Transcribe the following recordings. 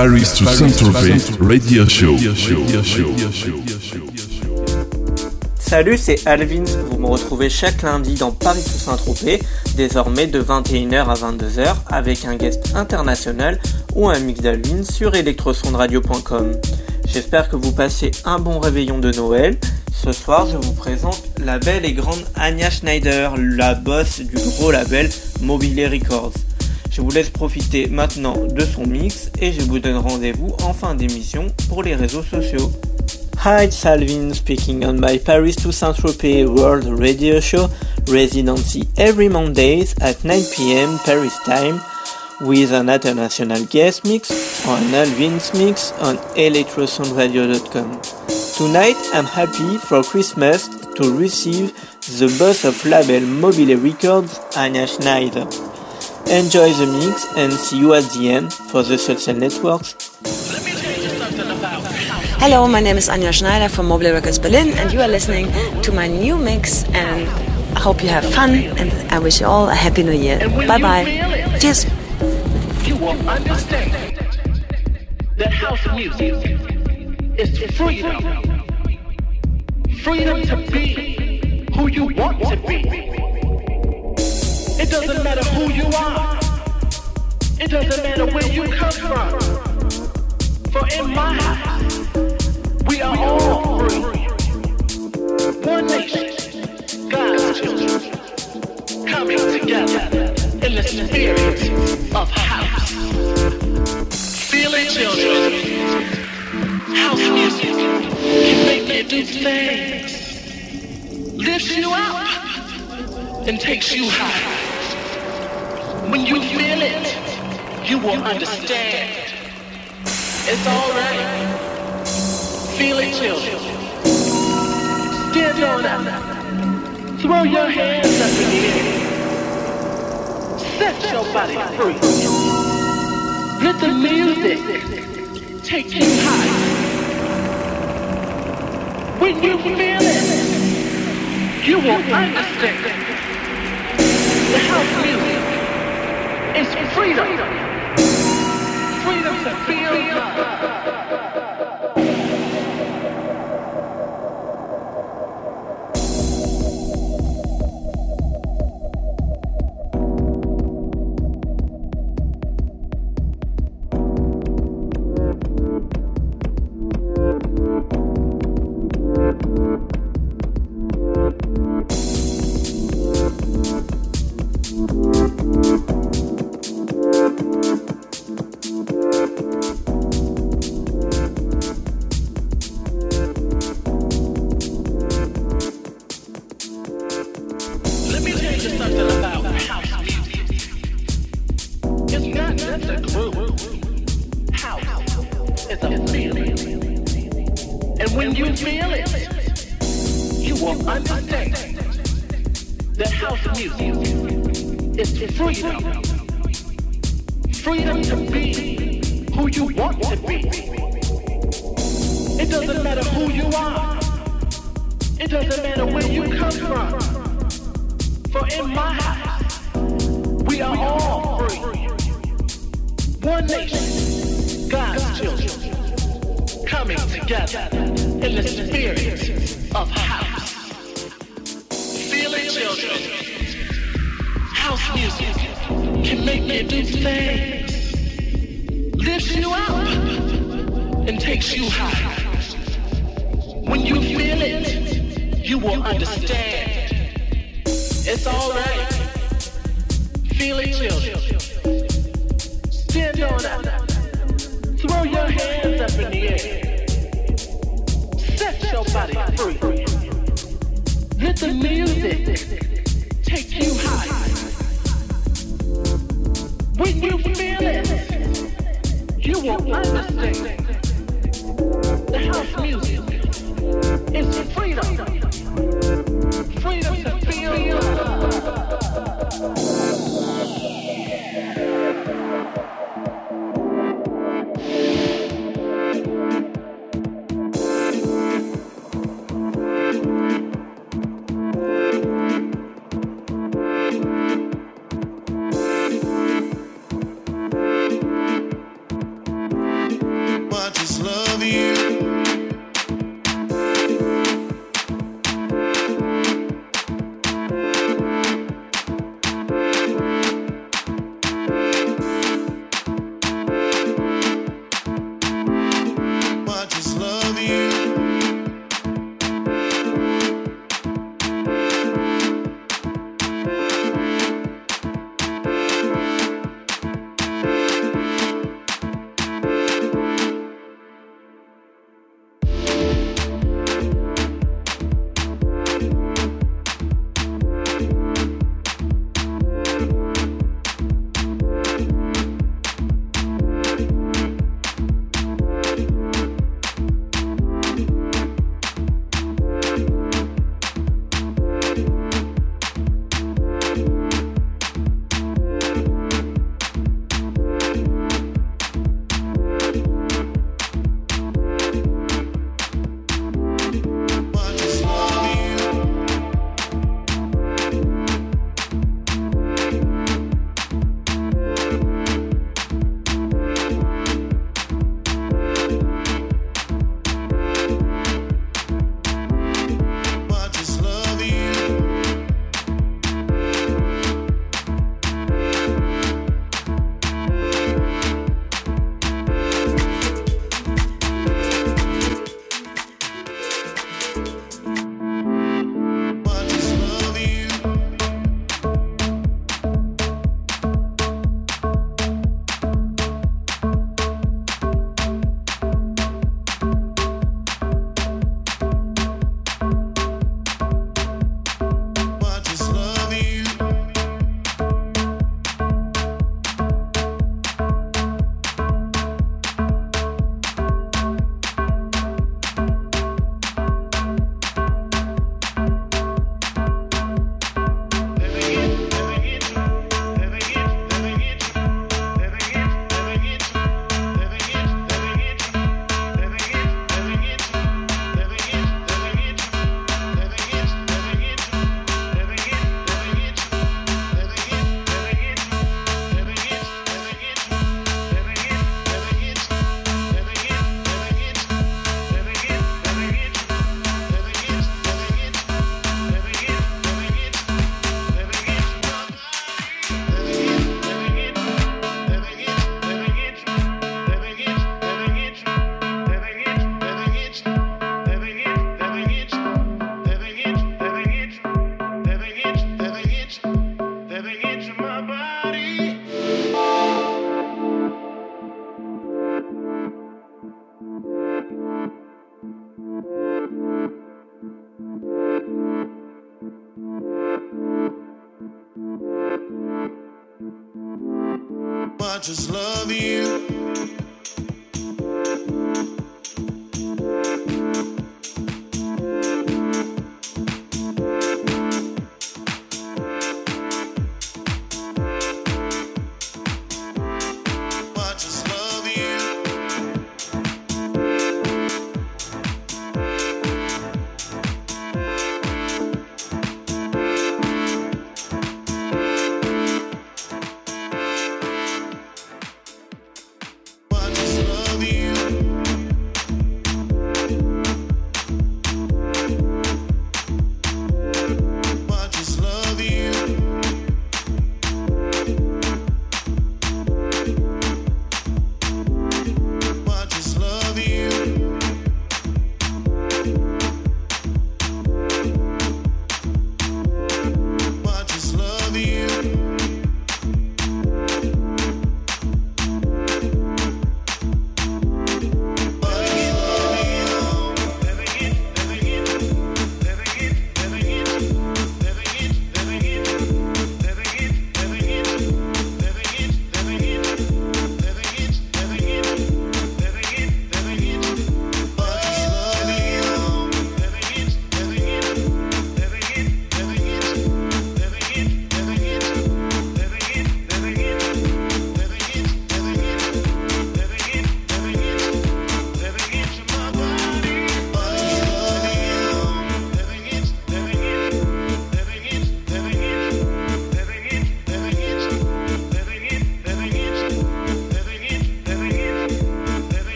Paris to Saint-Tropez Radio Show. Salut, c'est Alvin. Vous me retrouvez chaque lundi dans Paris to Saint-Tropez, désormais de 21h à 22h, avec un guest international ou un mix d'Alvin sur electrosondradio.com. J'espère que vous passez un bon réveillon de Noël. Ce soir, je vous présente la belle et grande Anya Schneider, la boss du gros label Mobile Records. Je vous laisse profiter maintenant de son mix et je vous donne rendez-vous en fin d'émission pour les réseaux sociaux. Hi, Salvin speaking on my Paris to Saint-Tropez World Radio Show residency every Mondays at 9 p.m. Paris time with an international guest mix or an Alvin's mix on electrosoundradio.com. Tonight I'm happy for Christmas to receive the boss of label Mobile Records, Anya Schneider. Enjoy the mix and see you at the end for the social networks. Hello, my name is Anja Schneider from Mobilee Records Berlin, and you are listening to my new mix. And I hope you have fun, and I wish you all a happy new year. Bye bye. Cheers you will understand that house music is freedom. Freedom to be who you want to be. It doesn't matter who you are. It doesn't matter where you come from. For in my house, we are all free. One nation, God's children, coming together in the spirit of house. Feel it, children. House music can make you do things. Lifts you up and takes you high. When you feel it, you will understand. It's alright. Feel it, children. Stand on up. Throw your hands up in the air. Set your body free. Let the music take you high. When you feel it, you will understand. The house music is freedom. Freedom to feel love.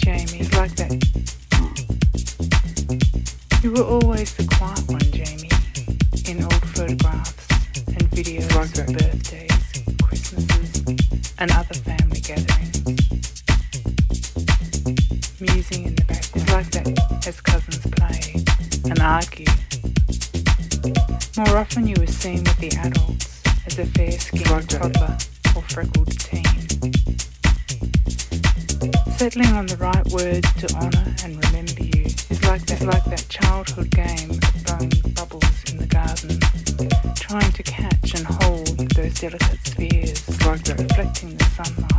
Jamie, like that. You were always the quiet one, Jamie, in old photographs and videos like of birthdays, Christmases, and other family gatherings. Musing in the background. It's like that as cousins play and argue. More often you were seen with the adults as a fair-skinned like toddler or freckled teen. Settling on the right words to honor and remember you is like that, like that childhood game of throwing bubbles in the garden, trying to catch and hold those delicate spheres like reflecting the sunlight.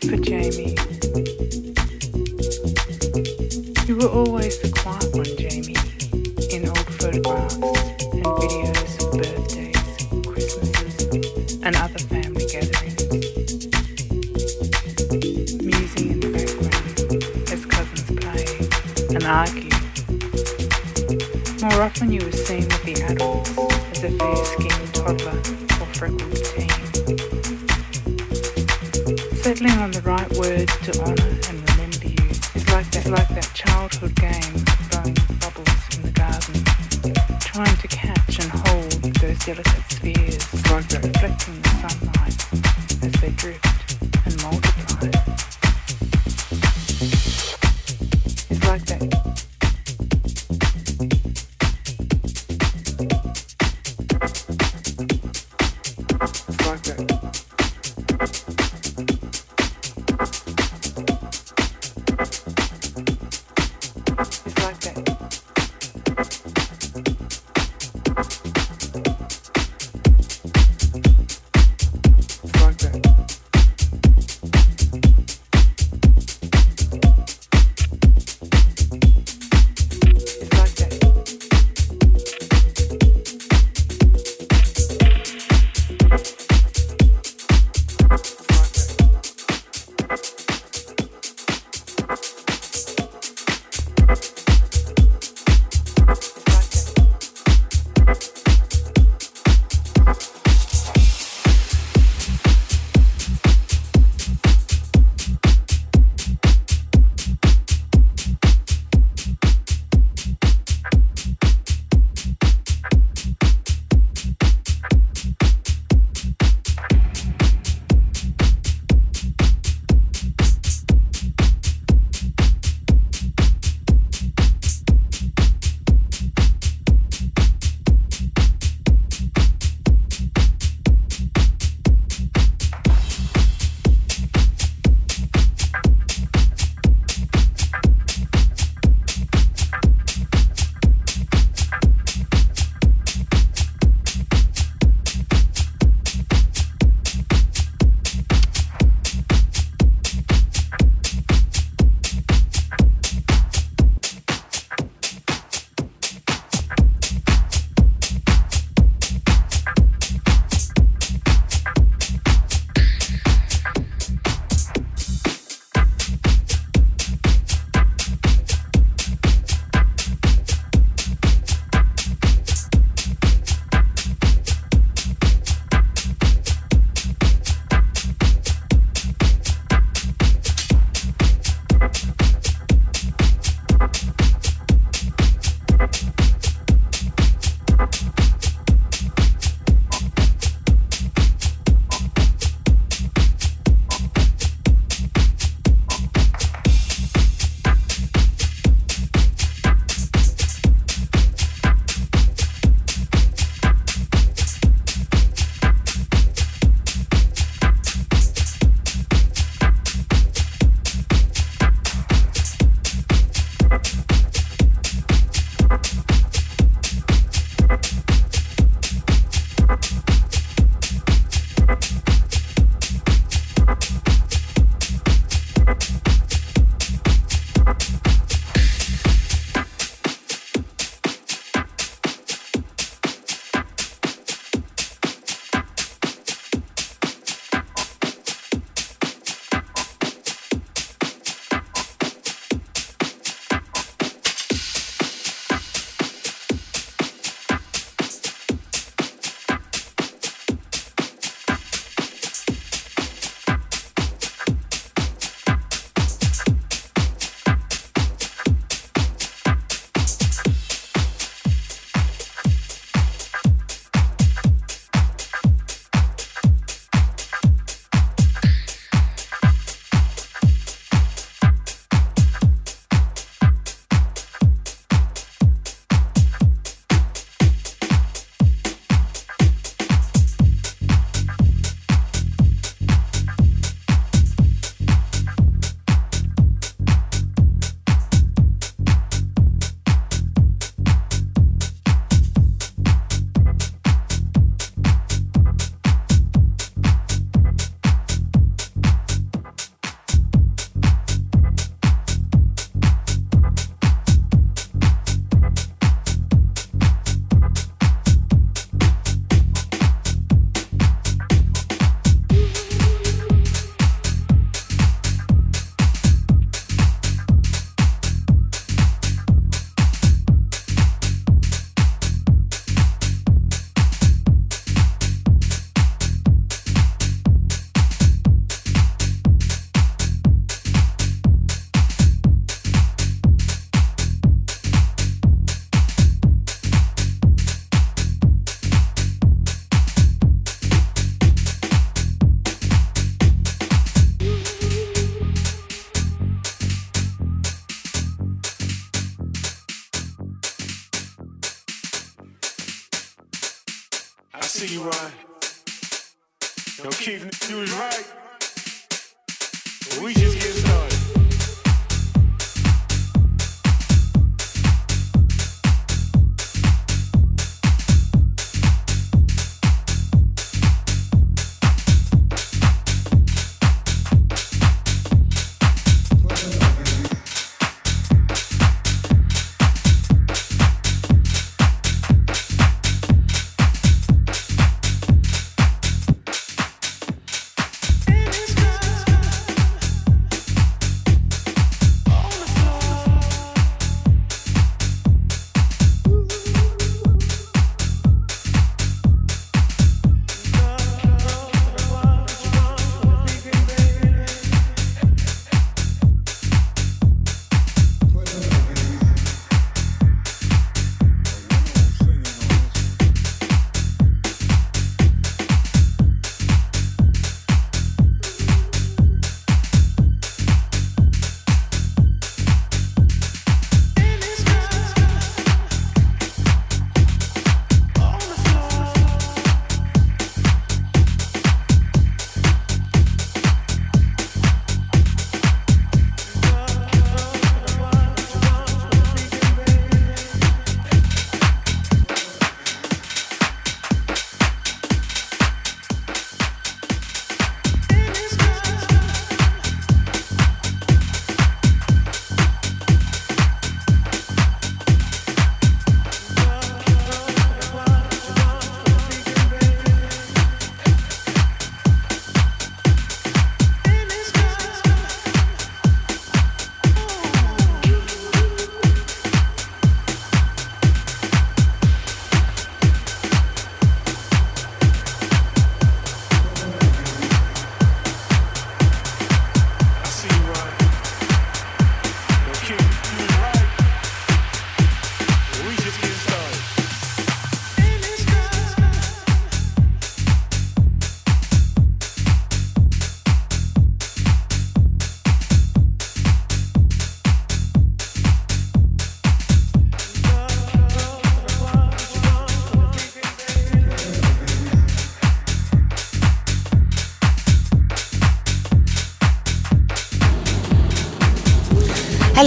for Jamie. You were always the quiet one.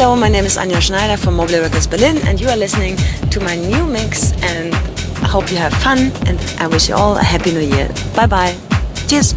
Hello, my name is Anja Schneider from Mobilee Records Berlin, and you are listening to my new mix. And I hope you have fun, and I wish you all a happy new year. Bye bye. Cheers.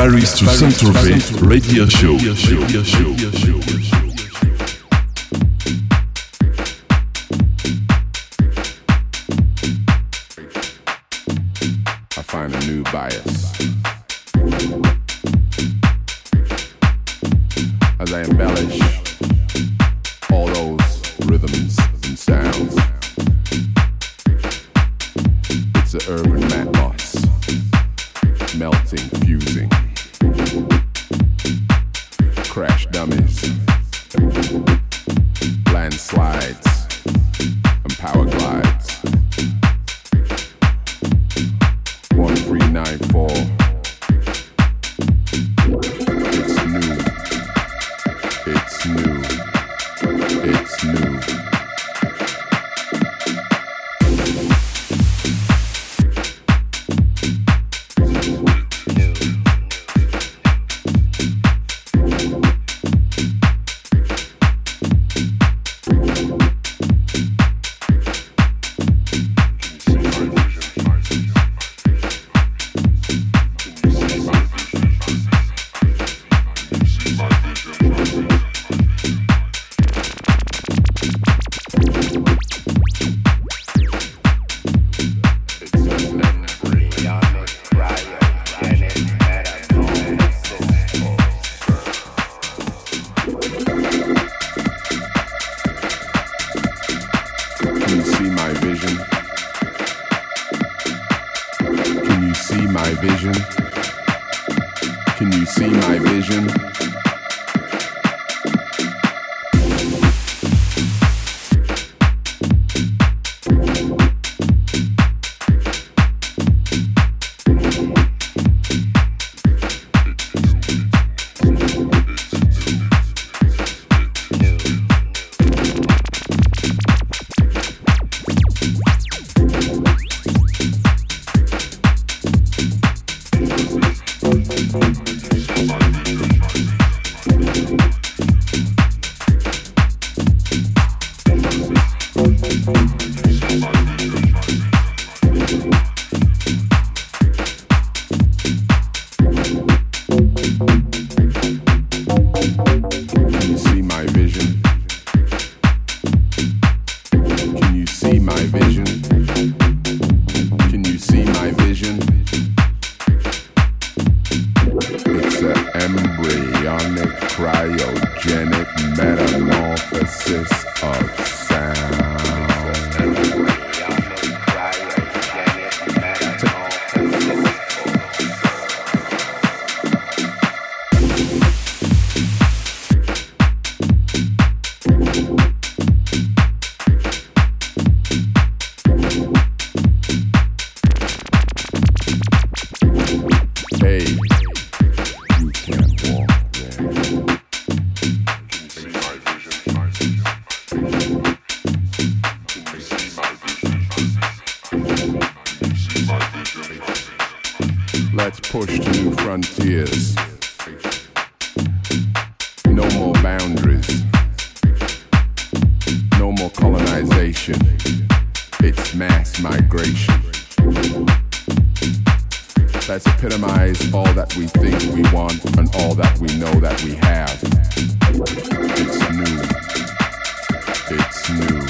Paris to Saint-Tropez Radio Show. I find a new bias. As I embellish all that we think we want and all that we know that we have. It's new. It's new.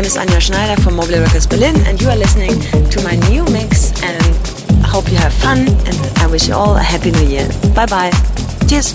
Name is Anja Schneider from Mobilee Records Berlin, and you are listening to my new mix. And I hope you have fun, and I wish you all a happy new year. Bye bye. Cheers.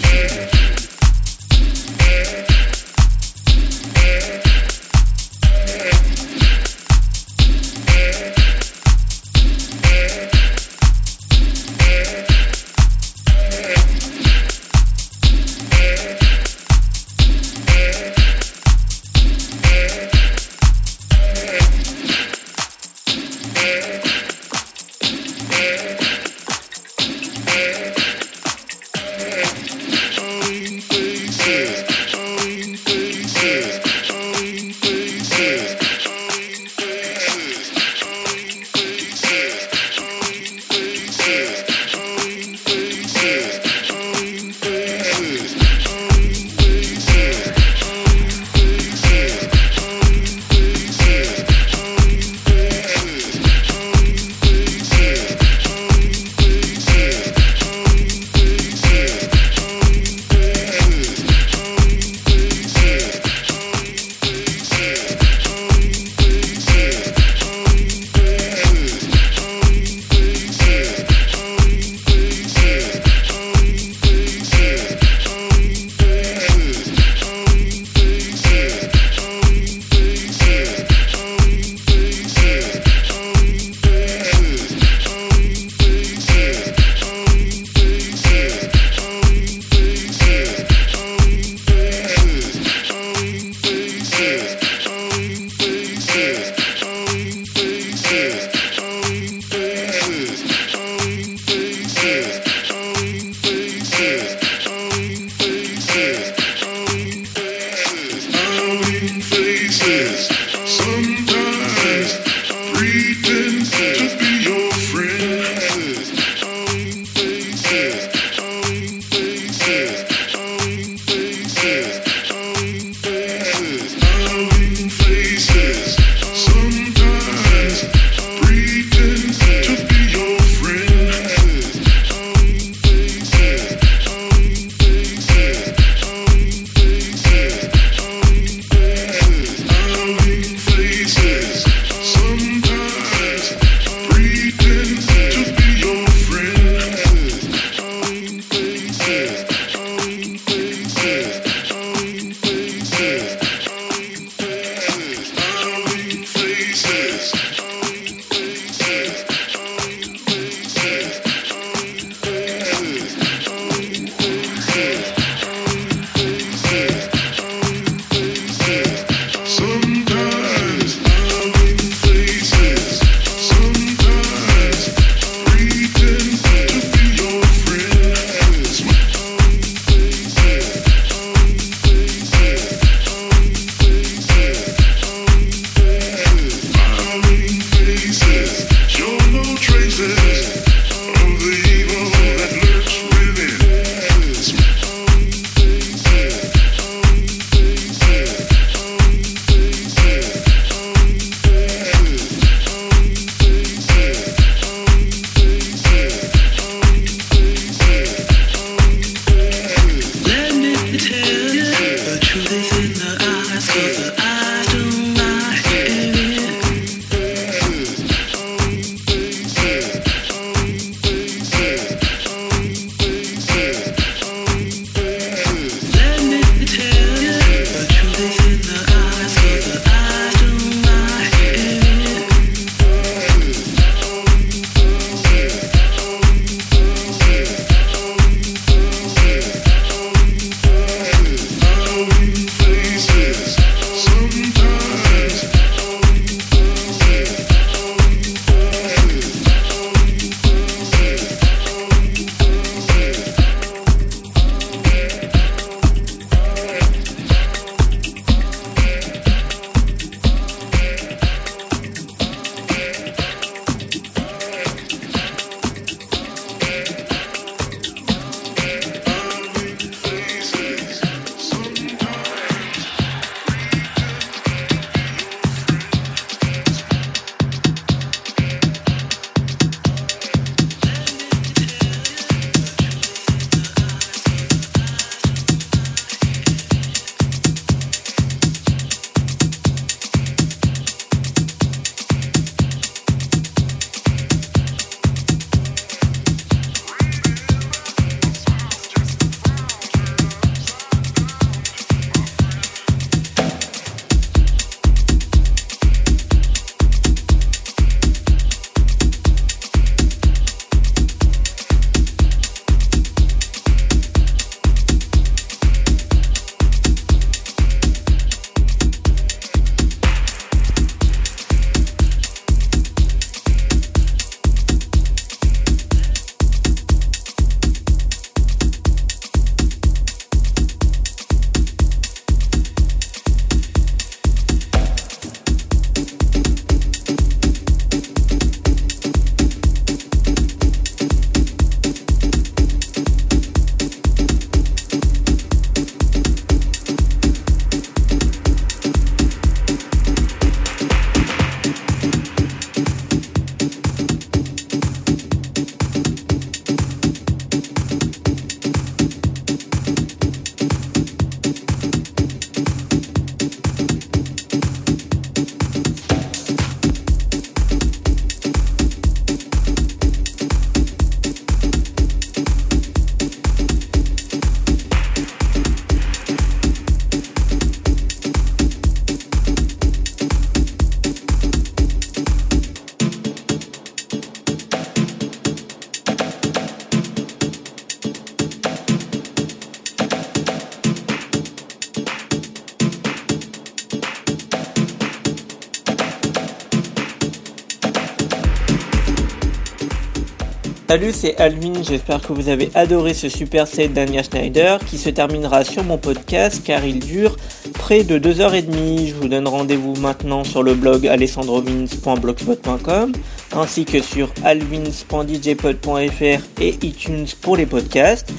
Salut, c'est Alvin, j'espère que vous avez adoré ce super set d'Anya Schneider qui se terminera sur mon podcast car il dure près de 2h30. Je vous donne rendez-vous maintenant sur le blog alessandrovins.blogspot.com ainsi que sur alvins.djpod.fr et iTunes pour les podcasts.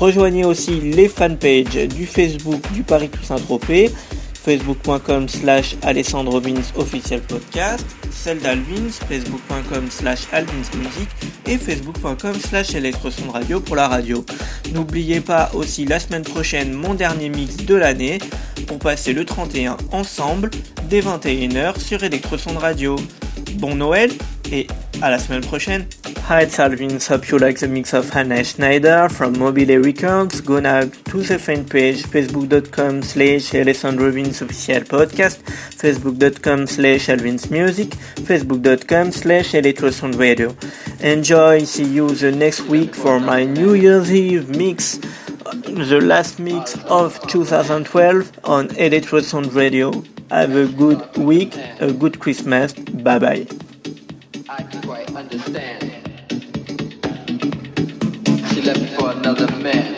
Rejoignez aussi les fanpages du Facebook du Paris Toussaint Tropez facebook.com slash officiel podcast, celle d'Alvins, facebook.com slash Alvins Music et facebook.com slash Radio pour la radio. N'oubliez pas aussi la semaine prochaine mon dernier mix de l'année pour passer le 31 ensemble dès 21h sur Electroson Radio. Bon Noël et à la semaine prochaine. Hi, it's Al Vince. Hope you like the mix of Anja Schneider from Mobilee Records. Go now to the fan page facebook.com slash Alessandro Vince official podcast, facebook.com slash Alvin's music, facebook.com slash Electrosound radio. Enjoy. See you the next week for my New Year's Eve mix, the last mix of 2012 on Electrosound radio. Have a good week, a good Christmas. Bye bye. I quite understand. She left me for another man.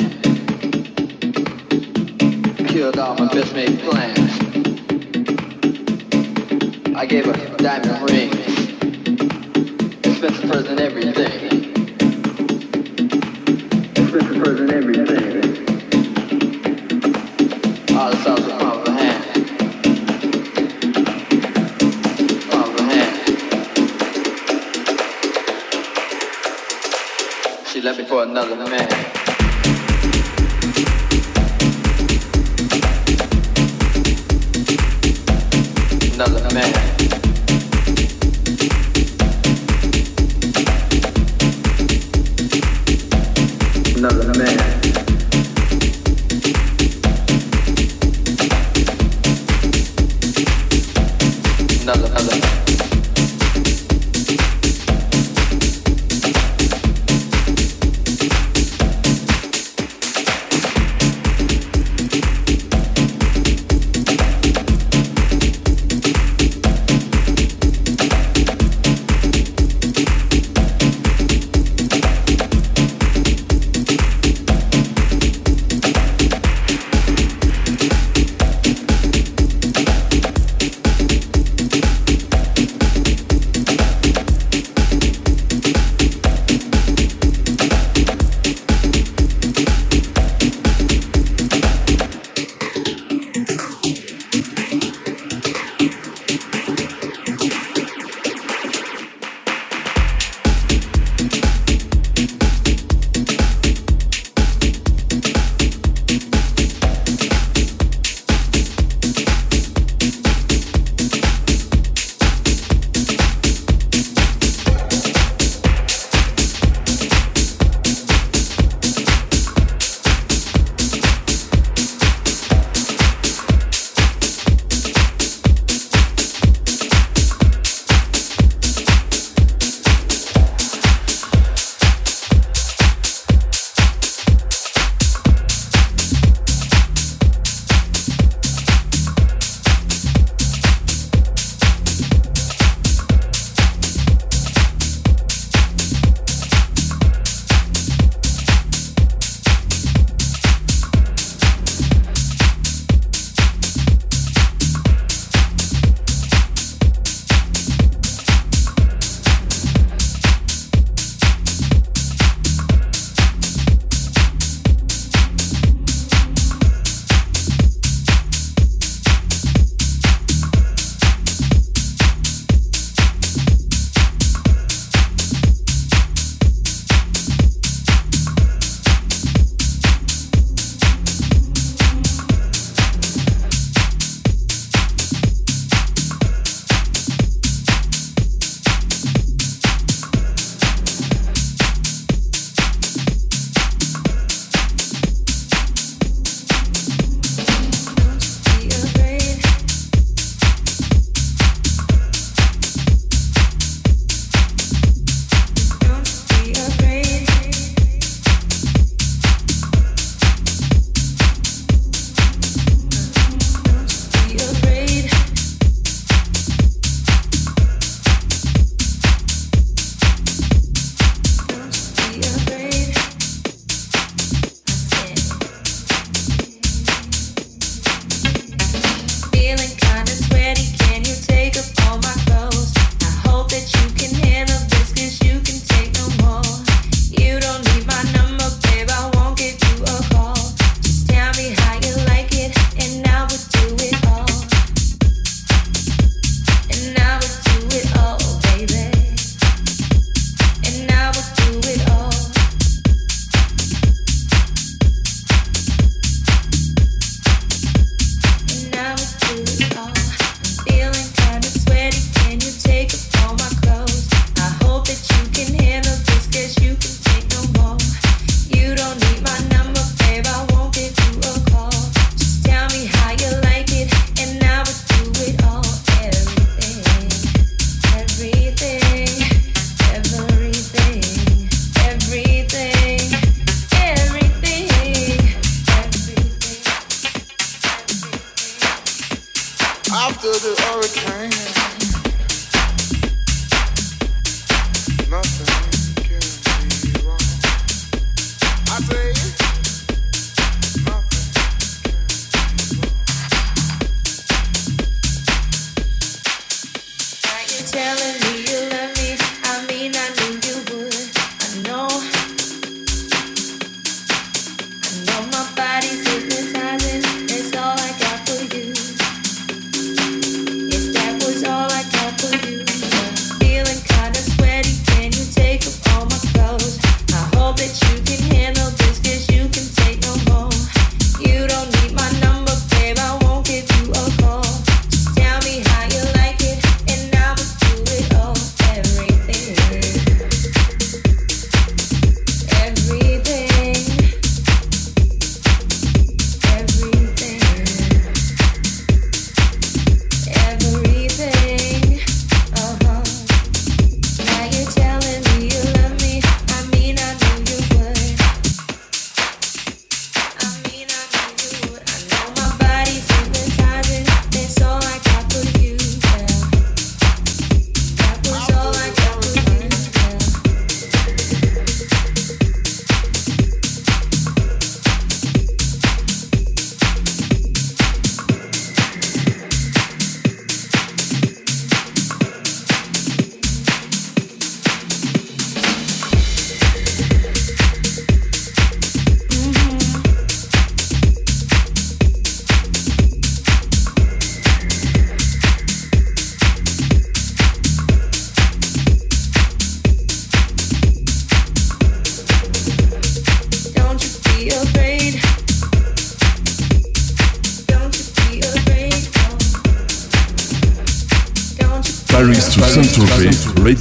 Killed all my best made plans. I gave her diamond rings, expensive present everything. Expensive present everything. All the sauce another man.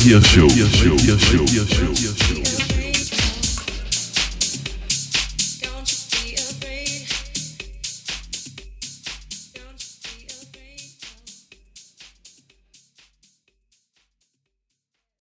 Radio Show.